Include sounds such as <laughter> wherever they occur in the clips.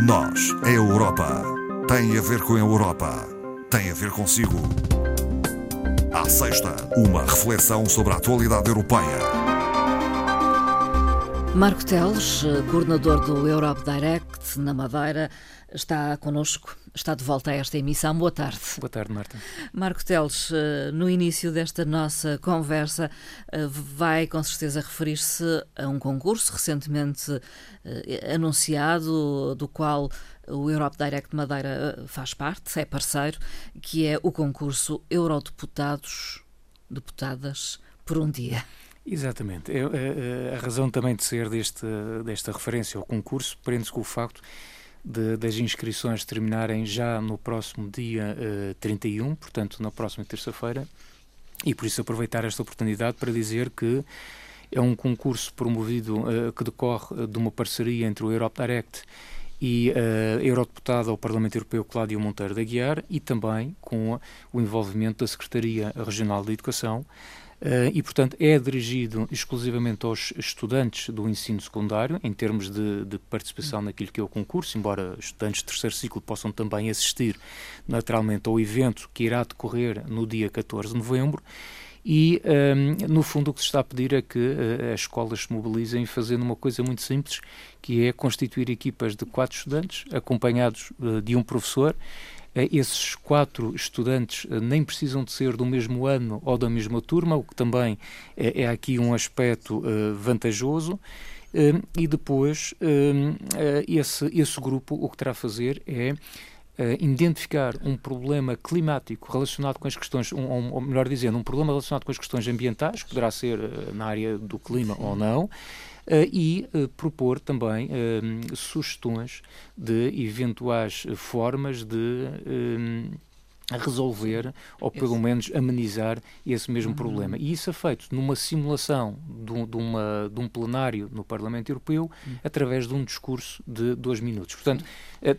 Nós, a Europa, tem a ver com a Europa, tem a ver consigo. À sexta, uma reflexão sobre a atualidade europeia. Marco Teles, coordenador do Europe Direct na Madeira, está connosco, está de volta a esta emissão. Boa tarde. Boa tarde, Marta. Marco Teles, eh, no início desta nossa conversa, eh, vai com certeza referir-se a um concurso recentemente eh, anunciado, do qual o Europe Direct Madeira faz parte, é parceiro, que é o concurso Eurodeputados, Deputadas por um Dia. Exatamente. Eu, a, a, razão também de ser deste, desta referência ao concurso prende-se com o facto de, das inscrições terminarem já no próximo dia uh, eh, 31, portanto, na próxima terça-feira, e por isso aproveitar esta oportunidade para dizer que é um concurso promovido uh, que decorre de uma parceria entre o Europe Direct e a uh, Eurodeputada ao Parlamento Europeu Cláudio Monteiro da Guiar e também com o envolvimento da Secretaria Regional de Educação e, portanto, é dirigido exclusivamente aos estudantes do ensino secundário, em termos de, de, participação naquilo que é o concurso, embora estudantes de terceiro ciclo possam também assistir naturalmente ao evento que irá decorrer no dia 14 de novembro. E, um, ehm, no fundo, o que se está a pedir é que uh, as escolas se mobilizem fazendo uma coisa muito simples, que é constituir equipas de quatro estudantes, acompanhados uh, de um professor, eh, esses quatro estudantes eh, nem precisam de ser do mesmo ano ou da mesma turma, o que também é, é aqui um aspecto uh, vantajoso. Uh, e depois, esse, esse grupo o que terá a fazer é identificar um problema climático relacionado com as questões, ou melhor dizendo, um problema relacionado com as questões ambientais, poderá ser na área do clima ou não, eh, e eh, propor também eh, sugestões de eventuais formas de resolver ou pelo menos amenizar esse mesmo uhum. problema. E isso é feito numa simulação de, de, uma, de um plenário no Parlamento Europeu uhum. através de um discurso de dois minutos. Portanto,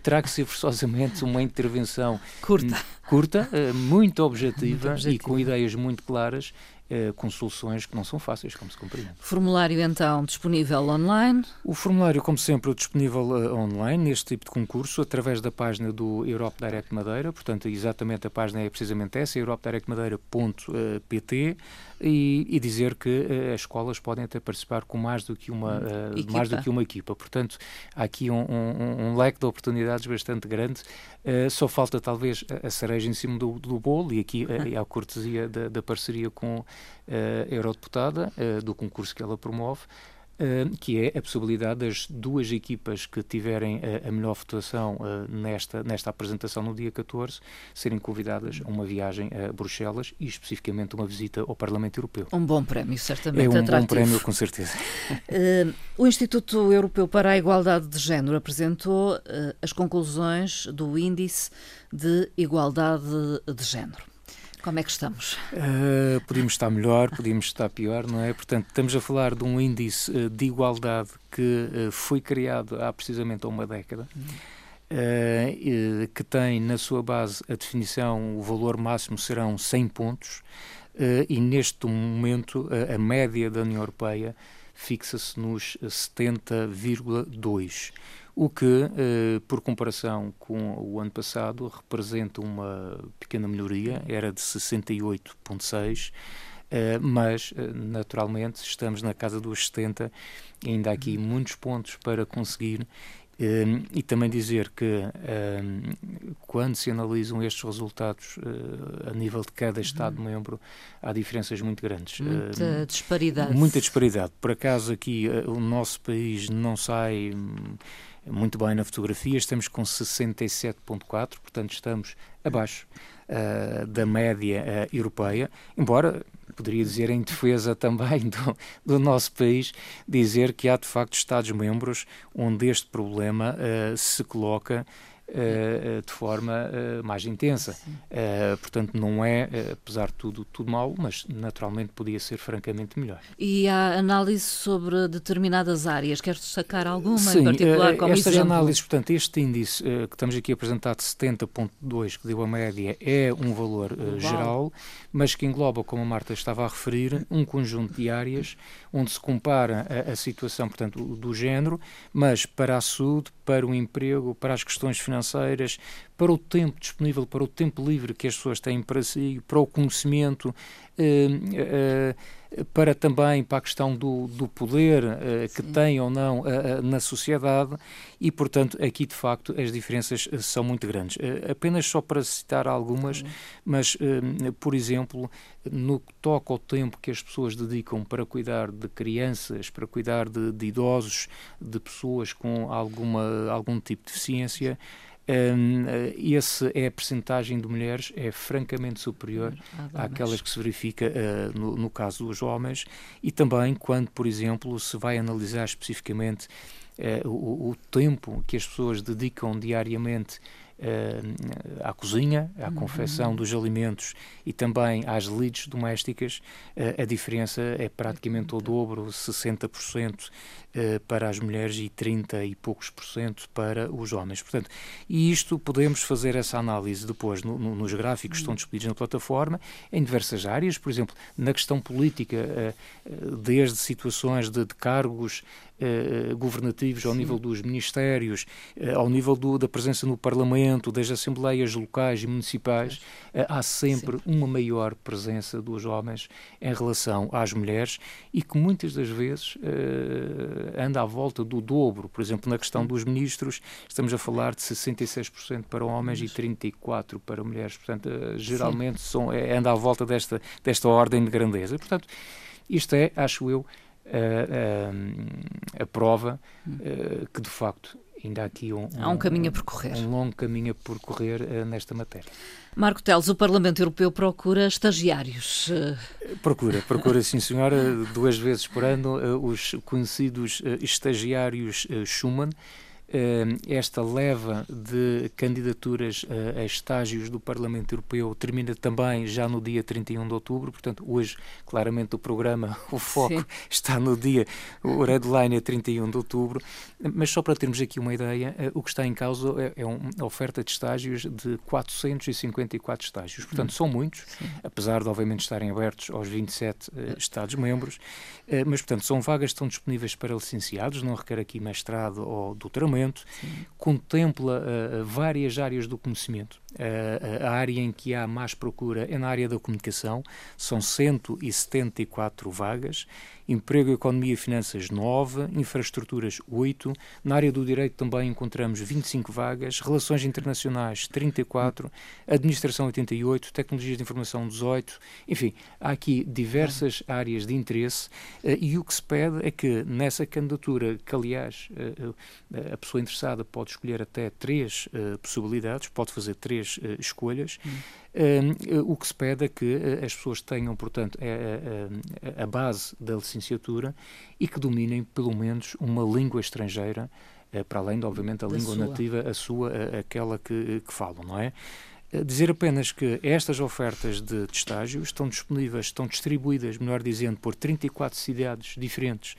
terá que ser forçosamente uma intervenção curta, curta muito, objetiva, muito objetiva e com ideias muito claras eh, com soluções que não são fáceis, como se compreende. Formulário, então, disponível online? O formulário, como sempre, disponível uh, online, neste tipo de concurso, através da página do Europe Direct Madeira, portanto, exatamente a página é precisamente essa, europedirectmadeira.pt, e, e, dizer que uh, as escolas podem até participar com mais do que uma, uh, mais do que uma equipa. Portanto, há aqui um, um, um leque de oportunidades bastante grande. Só falta talvez a cereja em cima do, do bolo, e aqui <laughs> uh, a cortesia da, da parceria com a Eurodeputada, do concurso que ela promove, Uh, que é a possibilidade das duas equipas que tiverem a, melhor votação uh, nesta, nesta apresentação no dia 14 serem convidadas a uma viagem a Bruxelas e especificamente uma visita ao Parlamento Europeu. Um bom prémio, certamente É um atrativo. bom prémio, com certeza. Uh, <laughs> o Instituto Europeu para a Igualdade de Género apresentou as conclusões do Índice de Igualdade de Género. Como é que estamos? Uh, podíamos estar melhor, podíamos estar pior, não é? Portanto, estamos a falar de um índice uh, de igualdade que uh, foi criado há precisamente uma década. que tem na sua base a definição, o valor máximo serão 100 pontos, e neste momento a média da União Europeia fixa-se nos 70,2 o que, eh, por comparação com o ano passado, representa uma pequena melhoria, era de 68,6%. Uh, mas, uh, naturalmente, estamos na casa dos 70, ainda há aqui uhum. muitos pontos para conseguir. Uh, e também dizer que quando se analisam estes resultados a nível de cada Estado-membro, uhum. há diferenças muito grandes. Muita disparidade. Muita disparidade. Por acaso, aqui o nosso país não sai muito bem na fotografia, estamos com 67,4, portanto estamos abaixo uh, da média uh, europeia, embora poderia dizer em defesa também do, do, nosso país, dizer que há de facto Estados-membros onde este problema uh, se coloca uh, de forma uh, mais intensa. Uh, portanto, não é, apesar de tudo, tudo mal, mas naturalmente podia ser francamente melhor. E há análise sobre determinadas áreas? Queres destacar alguma Sim, em particular como estas exemplo? análises, portanto, este índice que estamos aqui a apresentar de 70.2, que deu a média, é um valor geral, mas que engloba, como a Marta estava a referir, um conjunto de áreas onde se compara a, a situação, portanto, do género, mas para a saúde, para o emprego, para as questões financeiras, para o tempo disponível, para o tempo livre que as pessoas têm para si, para o conhecimento, eh, eh, para também para a questão do, do poder eh, que tem ou não na sociedade. E, portanto, aqui de facto as diferenças são muito grandes. apenas só para citar algumas, mas, por exemplo, no que toca ao tempo que as pessoas dedicam para cuidar de crianças, para cuidar de, de idosos, de pessoas com alguma, algum tipo de deficiência, um, esse é a percentagem de mulheres é francamente superior ah, àquelas que se verifica uh, no, no, caso dos homens. E também quando, por exemplo, se vai analisar especificamente uh, o, o, tempo que as pessoas dedicam diariamente uh, à cozinha, à uhum. confecção dos alimentos e também às lides domésticas, a diferença é praticamente o dobro, 60% uh, eh, para as mulheres e 30 e poucos por cento para os homens. Portanto, e isto podemos fazer essa análise depois no, no, nos gráficos que estão disponíveis na plataforma, em diversas áreas, por exemplo, na questão política, desde situações de, de cargos eh, governativos, ao nível dos ministérios, eh, ao nível do, da presença no Parlamento, das assembleias locais e municipais, eh, há sempre Sim. uma maior presença dos homens em relação às mulheres e que muitas das vezes anda à volta do dobro. Por exemplo, na questão dos ministros, estamos a falar de 66% para homens e 34% para mulheres. Portanto, geralmente são, é, anda à volta desta, desta ordem de grandeza. Portanto, isto é, acho eu, a, a, a prova uh, que de facto ainda há aqui um, há um, caminho a percorrer. Um longo caminho a percorrer uh, nesta matéria. Marco Teles, o Parlamento Europeu procura estagiários. Procura, procura sim senhora, <laughs> duas vezes por ano uh, os conhecidos estagiários Schumann, eh, esta leva de candidaturas a estágios do Parlamento Europeu termina também já no dia 31 de outubro, portanto, hoje, claramente, o programa, <laughs> o foco Sim. está no dia, o deadline é 31 de outubro, mas só para termos aqui uma ideia, eh, o que está em causa é, é uma oferta de estágios de 454 estágios, portanto, hum. são muitos, Sim. apesar de, obviamente, estarem abertos aos 27 uh, eh, Estados-membros, mas, portanto, são vagas que estão disponíveis para licenciados, não requer aqui mestrado ou doutoramento, conhecimento, Sim. contempla uh, várias áreas do conhecimento. Uh, a área em que há mais procura é na área da comunicação, são 174 vagas. Emprego, Economia e Finanças 9, Infraestruturas 8, na área do Direito também encontramos 25 vagas, Relações Internacionais 34, Administração 88, Tecnologias de Informação 18, enfim, há aqui diversas áreas de interesse. Uh, e o que se pede é que nessa candidatura, que aliás uh, a pessoa interessada pode escolher até três possibilidades, pode fazer três escolhas, hum. Uh, o que se pede é que uh, as pessoas tenham, portanto, a, a, a, base da licenciatura e que dominem pelo menos uma língua estrangeira, uh, para além de, obviamente, a da língua sua. nativa, a sua, aquela que, que falam, não é? Dizer apenas que estas ofertas de, de estágio estão disponíveis, estão distribuídas, melhor dizendo, por 34 cidades diferentes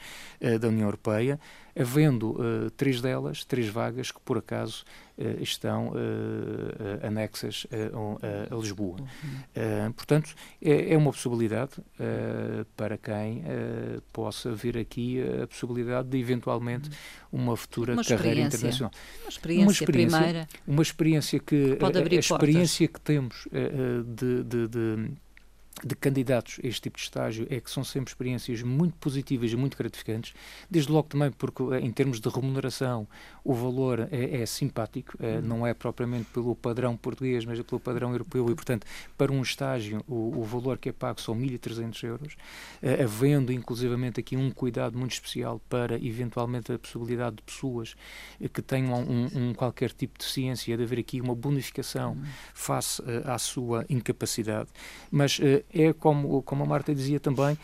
da União Europeia, havendo uh, três delas, três vagas que por acaso uh, estão uh, anexas a, Lisboa. Uhum. portanto, é, é, uma possibilidade para quem possa vir aqui a possibilidade de eventualmente uhum. uma futura uma carreira internacional. Uma experiência, uma experiência primeira. Uma experiência que abrir a, a experiência que temos de, de, de de candidatos a este tipo de estágio é que são sempre experiências muito positivas e muito gratificantes, desde logo também porque eh, em termos de remuneração o valor é, é simpático, é, uhum. não é propriamente pelo padrão português, mas é pelo padrão europeu e, portanto, para um estágio o, o valor que é pago são 1.300 euros, é, havendo inclusivamente aqui um cuidado muito especial para eventualmente a possibilidade de pessoas que tenham um, um qualquer tipo de ciência, de haver aqui uma bonificação uhum. face à sua incapacidade, mas é como, como a Marta dizia também,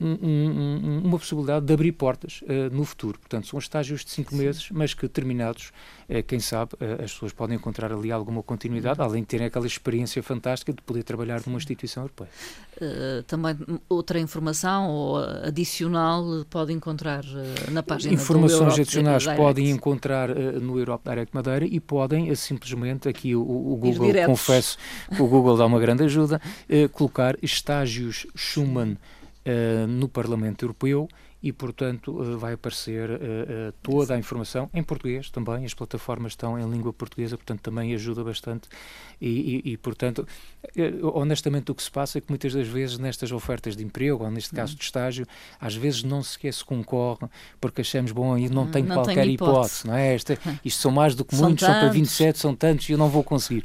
um, um, uma possibilidade de abrir portas uh, no futuro. Portanto, são estágios de cinco meses, mas que terminados, uh, quem sabe, uh, as pessoas podem encontrar ali alguma continuidade, uhum. além de terem aquela experiência fantástica de poder trabalhar numa instituição europeia. também outra informação ou adicional pode encontrar na página Informações adicionais podem encontrar no Europe Direct Madeira e podem simplesmente, aqui o, o Google, confesso que o Google dá uma grande ajuda, colocar estágios Schumann uh, no Parlamento Europeu e, portanto, uh, vai aparecer uh, toda a informação em português também. As plataformas estão em língua portuguesa, portanto, também ajuda bastante. E, e, e, portanto, honestamente, o que se passa é que muitas das vezes nestas ofertas de emprego, ou neste caso de estágio, às vezes não sequer se concorre porque achamos, bom, e não tenho não qualquer hipótese. hipótese. não é? Esta, isto são mais do que <laughs> muitos, são, são para 27, são tantos e eu não vou conseguir.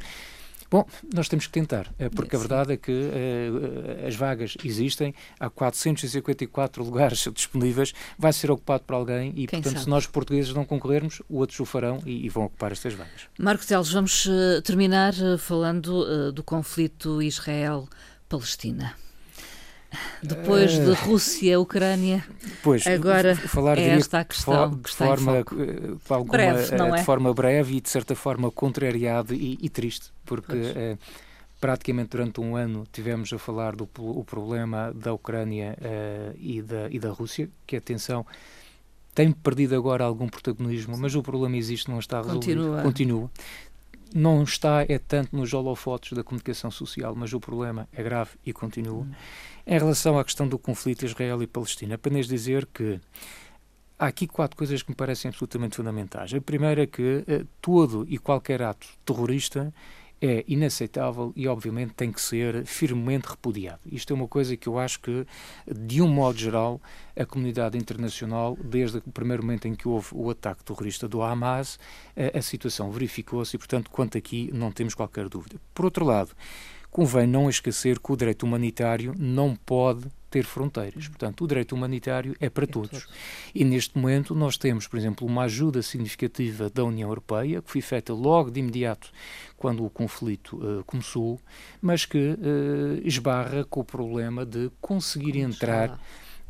Bom, nós temos que tentar, eh, porque a verdade é que uh, as vagas existem, há 454 lugares <laughs> disponíveis, vai ser ocupado por alguém e, Quem portanto, sabe? se nós portugueses não concorrermos, outros o farão e, e vão ocupar estas vagas. Marcos Teles, vamos uh, terminar uh, falando do conflito Israel-Palestina. Depois de Rússia, Ucrânia, pois, agora falar é esta a questão que está forma, alguma, breve, não é? de forma breve e de certa forma contrariado e, e triste, porque eh, praticamente durante um ano tivemos a falar do o problema da Ucrânia eh, e, da, e da Rússia, que atenção tem perdido agora algum protagonismo, mas o problema existe, não está resolvido. Continua. Continua não está é tanto nos holofotes da comunicação social, mas o problema é grave e continua. Hum. Em relação à questão do conflito Israel e Palestina, apenas dizer que há aqui quatro coisas que me parecem absolutamente fundamentais. A primeira é que eh, todo e qualquer ato terrorista é inaceitável e, obviamente, tem que ser firmemente repudiado. Isto é uma coisa que eu acho que, de um modo geral, a comunidade internacional, desde o primeiro momento em que houve o ataque terrorista do Hamas, eh, a situação verificou-se e, portanto, quanto aqui não temos qualquer dúvida. Por outro lado, convém não esquecer que o direito humanitário não pode ter fronteiras. Portanto, o direito humanitário é para é todos. E neste momento nós temos, por exemplo, uma ajuda significativa da União Europeia, que foi feita logo de imediato quando o conflito uh, começou, mas que uh, esbarra com o problema de conseguir entrar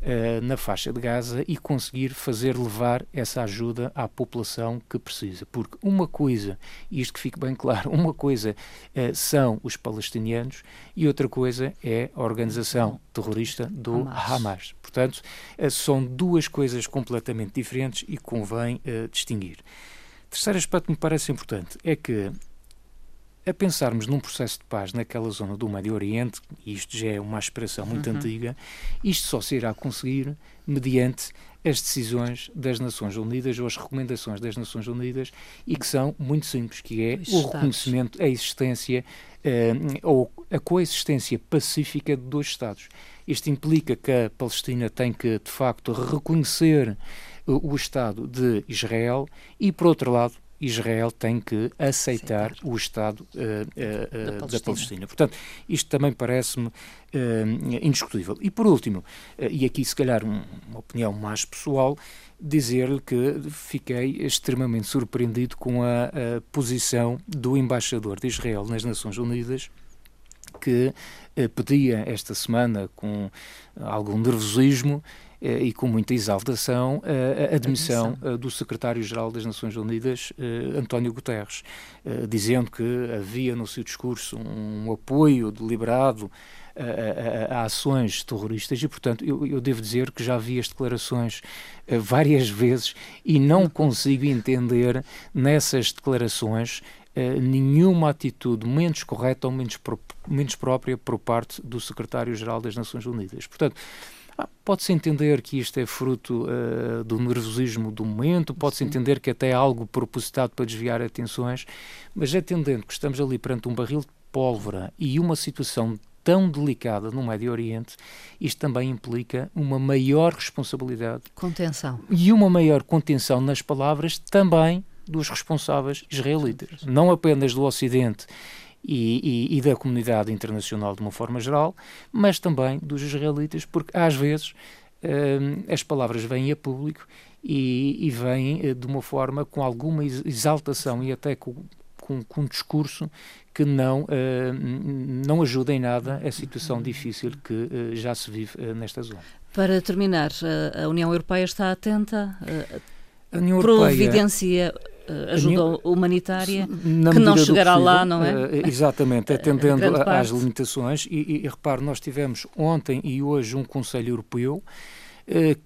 uh, na faixa de Gaza e conseguir fazer levar essa ajuda à população que precisa. Porque uma coisa, e isto que fique bem claro, <laughs> uma coisa uh, são os palestinianos e outra coisa é a organização terrorista do Hamas. Hamas. Portanto, uh, são duas coisas completamente diferentes e convém distinguir. Terceiro aspecto que me parece importante é que a pensarmos num processo de paz naquela zona do Médio Oriente, e isto já é uma aspiração muito uhum. antiga, isto só se irá conseguir mediante as decisões das Nações Unidas ou as recomendações das Nações Unidas e que são muito simples, que é o reconhecimento, a existência eh, ou a coexistência pacífica de dois Estados. Isto implica que a Palestina tem que, de facto, reconhecer o Estado de Israel e, por outro lado, Israel tem que aceitar, o Estado uh, uh, da, Palestina. da, Palestina. Portanto, isto também parece-me uh, indiscutível. E por último, e aqui se calhar um, uma opinião mais pessoal, dizer-lhe que fiquei extremamente surpreendido com a, a, posição do embaixador de Israel nas Nações Unidas, que pedia esta semana, com algum nervosismo, e com muita exaltação a admissão eh, do secretário-geral das Nações Unidas, eh, António Guterres, dizendo que havia no seu discurso um apoio deliberado a, a, a, ações terroristas e, portanto, eu, eu, devo dizer que já vi as declarações uh, várias <laughs> vezes e não consigo entender nessas declarações uh, nenhuma atitude menos correta ou menos, pro, menos própria por parte do secretário-geral das Nações Unidas. Portanto, pode-se entender que isto é fruto uh, do nervosismo do momento, pode-se entender que até é algo propositado para desviar atenções, mas atendendo que estamos ali perante um barril de pólvora e uma situação tão delicada no Médio Oriente, isto também implica uma maior responsabilidade. Contenção. E uma maior contenção nas palavras também dos responsáveis israelitas. Não apenas do Ocidente e, e, e, da comunidade internacional de uma forma geral, mas também dos israelitas, porque às vezes hum, as palavras vêm a público e, e vêm eh, de uma forma com alguma exaltação e até com, com, com um discurso que não, uh, não ajuda em nada a situação difícil que uh, já se vive uh, nesta zona. Para terminar, a União Europeia está atenta, a União providencia Europeia, ajuda União, humanitária que não chegará possível, lá, não é? Exatamente, <laughs> atendendo às limitações. E, e, e repare, nós tivemos ontem e hoje um Conselho Europeu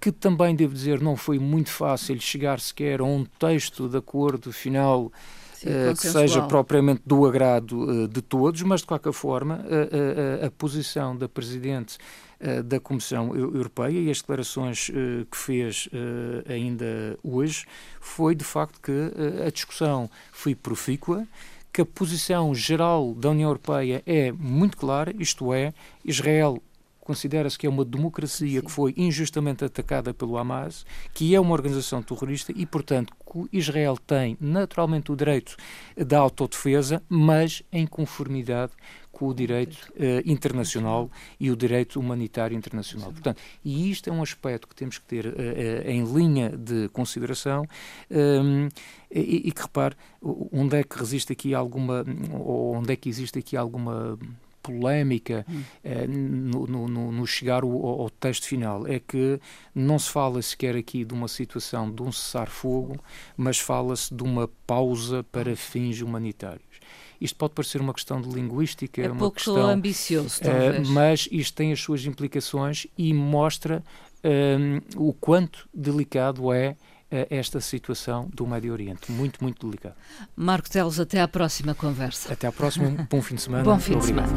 que também, devo dizer, não foi muito fácil chegar sequer a um texto de acordo final Sim, que seja propriamente do agrado de todos, mas de qualquer forma a, a, a posição da Presidente da Comissão Europeia e as declarações que fez ainda hoje foi de facto que a discussão foi profícua, que a posição geral da União Europeia é muito clara, isto é, Israel considera-se que é uma democracia Sim. que foi injustamente atacada pelo Hamas, que é uma organização terrorista e, portanto, Israel tem naturalmente o direito da autodefesa, mas em conformidade com o direito uh, internacional e o direito humanitário internacional. Portanto, e isto é um aspecto que temos que ter uh, uh, em linha de consideração ehm, e, e, que repare onde é que resiste aqui alguma ou onde é que existe aqui alguma polémica eh, no, no, no, chegar ao, ao, texto final é que não se fala sequer aqui de uma situação de um cessar-fogo, mas fala-se de uma pausa para fins humanitários. Isto pode parecer uma questão de linguística, é uma pouco questão ambicioso, eh, talvez. mas isto tem as suas implicações e mostra um, eh, o quanto delicado é esta situação do Médio Oriente, muito, muito delicada. Marco Teles, até à próxima conversa. Até à próxima, <laughs> bom fim de semana. Bom fim de semana.